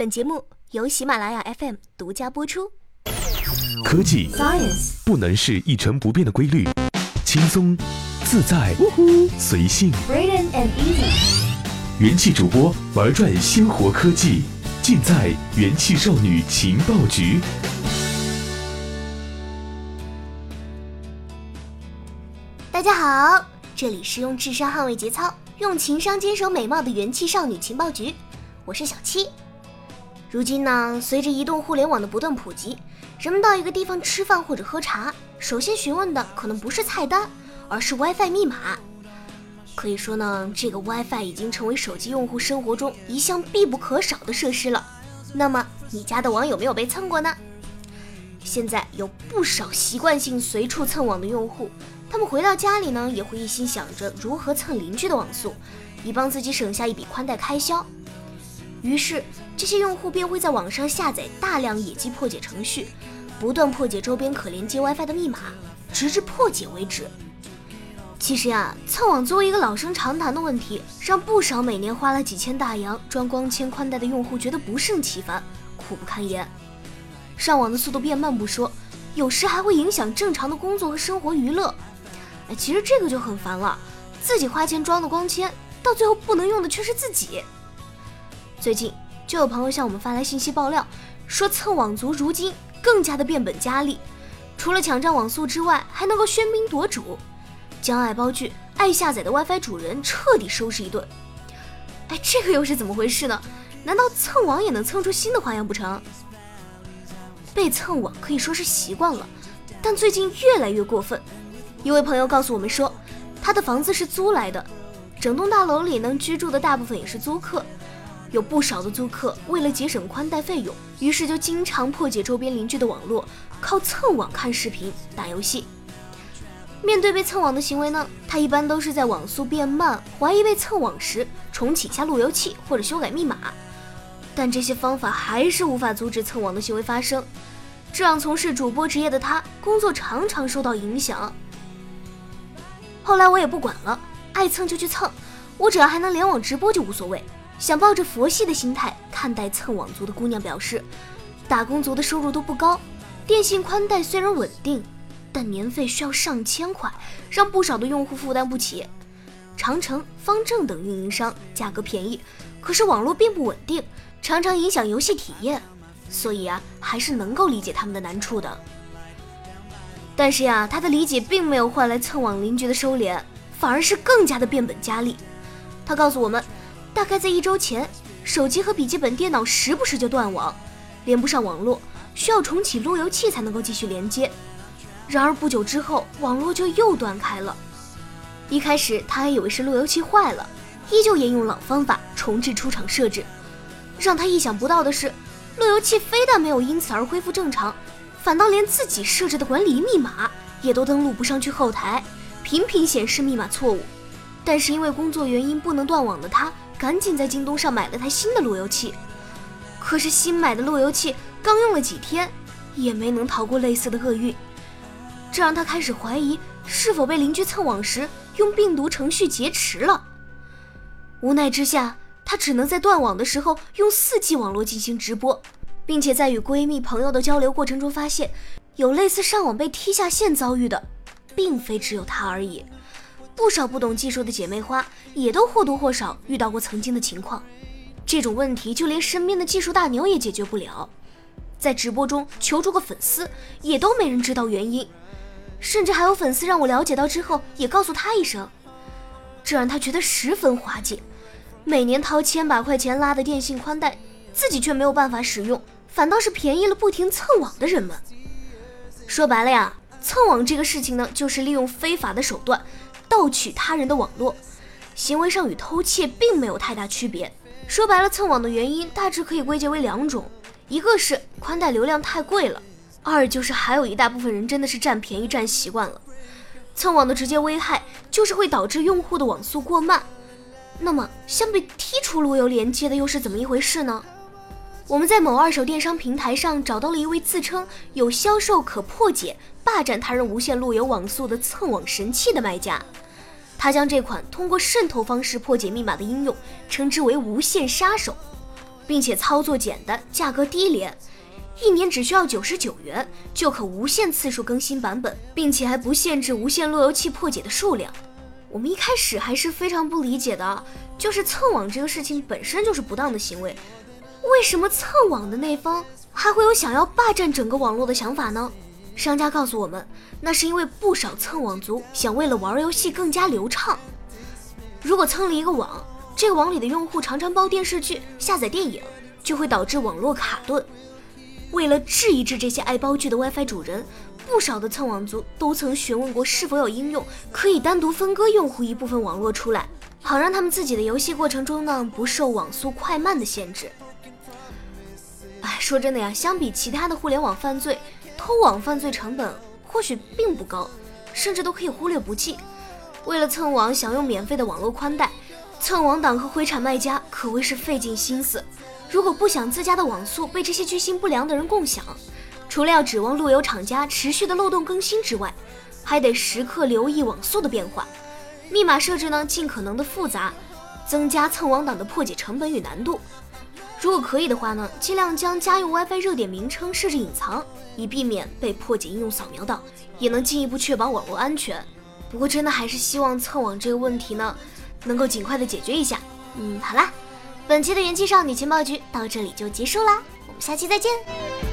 本节目由喜马拉雅 FM 独家播出。科技 Science 不能是一成不变的规律，轻松、自在、随性。Brilliant and easy。元气主播玩转鲜活科技，尽在元气少女情报局。大家好，这里是用智商捍卫节操，用情商坚守美貌的元气少女情报局，我是小七。如今呢，随着移动互联网的不断普及，人们到一个地方吃饭或者喝茶，首先询问的可能不是菜单，而是 WiFi 密码。可以说呢，这个 WiFi 已经成为手机用户生活中一项必不可少的设施了。那么，你家的网有没有被蹭过呢？现在有不少习惯性随处蹭网的用户，他们回到家里呢，也会一心想着如何蹭邻居的网速，以帮自己省下一笔宽带开销。于是，这些用户便会在网上下载大量野鸡破解程序，不断破解周边可连接 WiFi 的密码，直至破解为止。其实呀，蹭网作为一个老生常谈的问题，让不少每年花了几千大洋装光纤宽带的用户觉得不胜其烦，苦不堪言。上网的速度变慢不说，有时还会影响正常的工作和生活娱乐。哎，其实这个就很烦了，自己花钱装的光纤，到最后不能用的却是自己。最近就有朋友向我们发来信息爆料，说蹭网族如今更加的变本加厉，除了抢占网速之外，还能够喧宾夺主，将爱包剧、爱下载的 WiFi 主人彻底收拾一顿。哎，这个又是怎么回事呢？难道蹭网也能蹭出新的花样不成？被蹭网可以说是习惯了，但最近越来越过分。一位朋友告诉我们说，他的房子是租来的，整栋大楼里能居住的大部分也是租客。有不少的租客为了节省宽带费用，于是就经常破解周边邻居的网络，靠蹭网看视频、打游戏。面对被蹭网的行为呢，他一般都是在网速变慢、怀疑被蹭网时重启一下路由器或者修改密码。但这些方法还是无法阻止蹭网的行为发生，这让从事主播职业的他工作常常受到影响。后来我也不管了，爱蹭就去蹭，我只要还能联网直播就无所谓。想抱着佛系的心态看待蹭网族的姑娘表示，打工族的收入都不高，电信宽带虽然稳定，但年费需要上千块，让不少的用户负担不起。长城、方正等运营商价格便宜，可是网络并不稳定，常常影响游戏体验，所以啊，还是能够理解他们的难处的。但是呀，他的理解并没有换来蹭网邻居的收敛，反而是更加的变本加厉。他告诉我们。大概在一周前，手机和笔记本电脑时不时就断网，连不上网络，需要重启路由器才能够继续连接。然而不久之后，网络就又断开了。一开始他还以为是路由器坏了，依旧沿用老方法重置出厂设置。让他意想不到的是，路由器非但没有因此而恢复正常，反倒连自己设置的管理密码也都登录不上去后台，频频显示密码错误。但是因为工作原因不能断网的他。赶紧在京东上买了台新的路由器，可是新买的路由器刚用了几天，也没能逃过类似的厄运，这让他开始怀疑是否被邻居蹭网时用病毒程序劫持了。无奈之下，他只能在断网的时候用 4G 网络进行直播，并且在与闺蜜朋友的交流过程中发现，有类似上网被踢下线遭遇的，并非只有他而已。不少不懂技术的姐妹花也都或多或少遇到过曾经的情况，这种问题就连身边的技术大牛也解决不了，在直播中求助个粉丝也都没人知道原因，甚至还有粉丝让我了解到之后也告诉他一声，这让他觉得十分滑稽。每年掏千把块钱拉的电信宽带，自己却没有办法使用，反倒是便宜了不停蹭网的人们。说白了呀，蹭网这个事情呢，就是利用非法的手段。盗取他人的网络，行为上与偷窃并没有太大区别。说白了，蹭网的原因大致可以归结为两种：一个是宽带流量太贵了；二就是还有一大部分人真的是占便宜占习惯了。蹭网的直接危害就是会导致用户的网速过慢。那么，像被踢出路由连接的又是怎么一回事呢？我们在某二手电商平台上找到了一位自称有销售可破解、霸占他人无线路由网速的蹭网神器的卖家。他将这款通过渗透方式破解密码的应用称之为“无线杀手”。并且操作简单，价格低廉，一年只需要九十九元就可无限次数更新版本，并且还不限制无线路由器破解的数量。我们一开始还是非常不理解的，就是蹭网这个事情本身就是不当的行为，为什么蹭网的那方还会有想要霸占整个网络的想法呢？商家告诉我们，那是因为不少蹭网族想为了玩游戏更加流畅，如果蹭了一个网，这个网里的用户常常包电视剧、下载电影，就会导致网络卡顿。为了治一治这些爱包剧的 WiFi 主人，不少的蹭网族都曾询问过是否有应用可以单独分割用户一部分网络出来，好让他们自己的游戏过程中呢不受网速快慢的限制。哎，说真的呀，相比其他的互联网犯罪，偷网犯罪成本或许并不高，甚至都可以忽略不计。为了蹭网享用免费的网络宽带，蹭网党和灰产卖家可谓是费尽心思。如果不想自家的网速被这些居心不良的人共享，除了要指望路由厂家持续的漏洞更新之外，还得时刻留意网速的变化。密码设置呢，尽可能的复杂，增加蹭网党的破解成本与难度。如果可以的话呢，尽量将家用 WiFi 热点名称设置隐藏，以避免被破解应用扫描到，也能进一步确保网络安全。不过真的还是希望蹭网这个问题呢，能够尽快的解决一下。嗯，好啦，本期的元气少女情报局到这里就结束啦，我们下期再见。